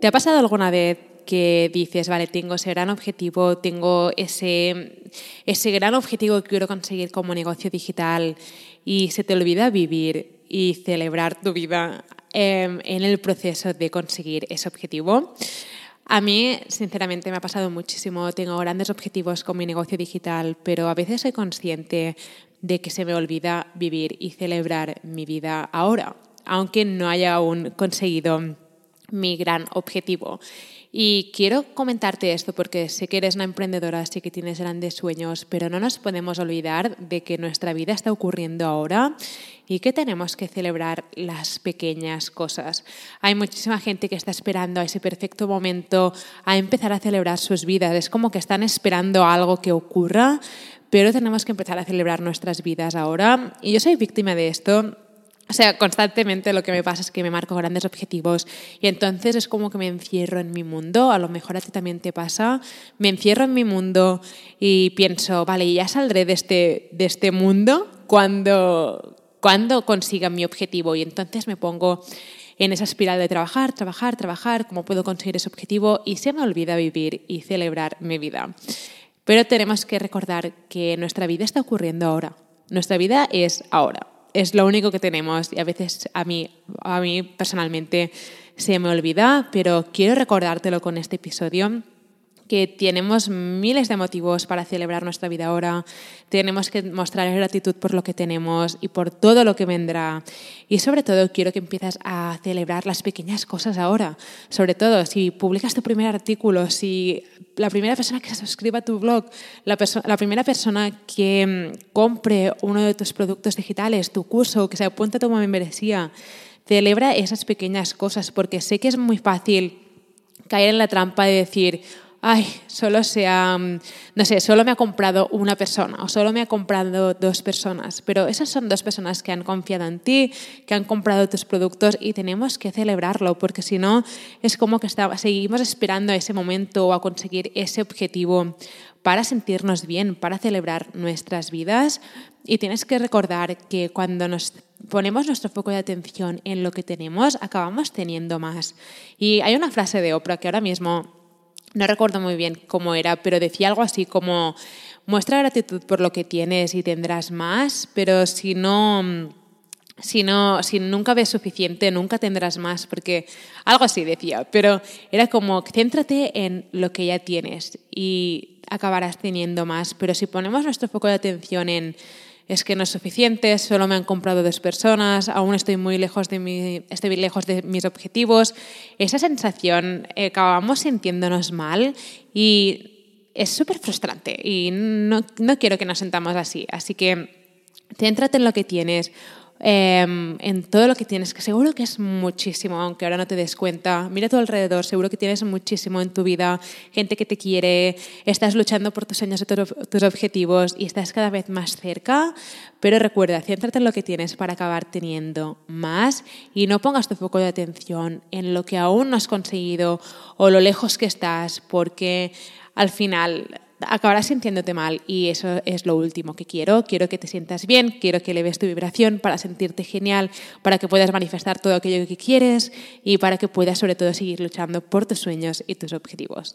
¿Te ha pasado alguna vez que dices, vale, tengo ese gran objetivo, tengo ese, ese gran objetivo que quiero conseguir como negocio digital y se te olvida vivir y celebrar tu vida em, en el proceso de conseguir ese objetivo? A mí, sinceramente, me ha pasado muchísimo. Tengo grandes objetivos con mi negocio digital, pero a veces soy consciente de que se me olvida vivir y celebrar mi vida ahora, aunque no haya aún conseguido mi gran objetivo. Y quiero comentarte esto porque sé que eres una emprendedora, sé que tienes grandes sueños, pero no nos podemos olvidar de que nuestra vida está ocurriendo ahora y que tenemos que celebrar las pequeñas cosas. Hay muchísima gente que está esperando a ese perfecto momento a empezar a celebrar sus vidas. Es como que están esperando algo que ocurra, pero tenemos que empezar a celebrar nuestras vidas ahora. Y yo soy víctima de esto o sea, constantemente lo que me pasa es que me marco grandes objetivos y entonces es como que me encierro en mi mundo, a lo mejor a ti también te pasa, me encierro en mi mundo y pienso, vale, ya saldré de este, de este mundo cuando, cuando consiga mi objetivo y entonces me pongo en esa espiral de trabajar, trabajar, trabajar, cómo puedo conseguir ese objetivo y se me olvida vivir y celebrar mi vida. Pero tenemos que recordar que nuestra vida está ocurriendo ahora, nuestra vida es ahora es lo único que tenemos. Y a veces a mí, a mí personalmente se me olvida, pero quiero recordártelo con este episodio que tenemos miles de motivos para celebrar nuestra vida ahora, tenemos que mostrar gratitud por lo que tenemos y por todo lo que vendrá. Y sobre todo quiero que empieces a celebrar las pequeñas cosas ahora. Sobre todo si publicas tu primer artículo, si la primera persona que se suscriba a tu blog, la, la primera persona que mm, compre uno de tus productos digitales, tu curso, que se apunte a tu membresía, celebra esas pequeñas cosas porque sé que es muy fácil caer en la trampa de decir, ay, solo se ha, no sé, solo me ha comprado una persona o solo me ha comprado dos personas, pero esas son dos personas que han confiado en ti, que han comprado tus productos y tenemos que celebrarlo porque si no es como que seguimos esperando ese momento o a conseguir ese objetivo para sentirnos bien, para celebrar nuestras vidas y tienes que recordar que cuando nos ponemos nuestro foco de atención en lo que tenemos, acabamos teniendo más. Y hay una frase de Oprah que ahora mismo no recuerdo muy bien cómo era, pero decía algo así como, muestra gratitud por lo que tienes y tendrás más, pero si no... Si, no, si nunca ves suficiente, nunca tendrás más, porque algo así decía, pero era como, céntrate en lo que ya tienes y acabarás teniendo más, pero si ponemos nuestro foco de atención en es que no es suficiente, solo me han comprado dos personas, aún estoy muy lejos de, mis objetivos. Esa sensación eh, acabamos sintiéndonos mal y es súper frustrante y no, no quiero que nos sentamos así. Así que céntrate en lo que tienes, Em, en todo lo que tienes, que seguro que es muchísimo, aunque ahora no te des cuenta. Mira a tu alrededor, seguro que tienes muchísimo en tu vida, gente que te quiere, estás luchando por tus sueños y tus objetivos y estás cada vez más cerca, pero recuerda, céntrate en lo que tienes para acabar teniendo más y no pongas tu foco de atención en lo que aún no has conseguido o lo lejos que estás, porque al final acabarás sintiéndote mal y eso es lo último que quiero. Quiero que te sientas bien, quiero que eleves tu vibración para sentirte genial, para que puedas manifestar todo aquello que quieres y para que puedas sobre todo seguir luchando por tus sueños y tus objetivos.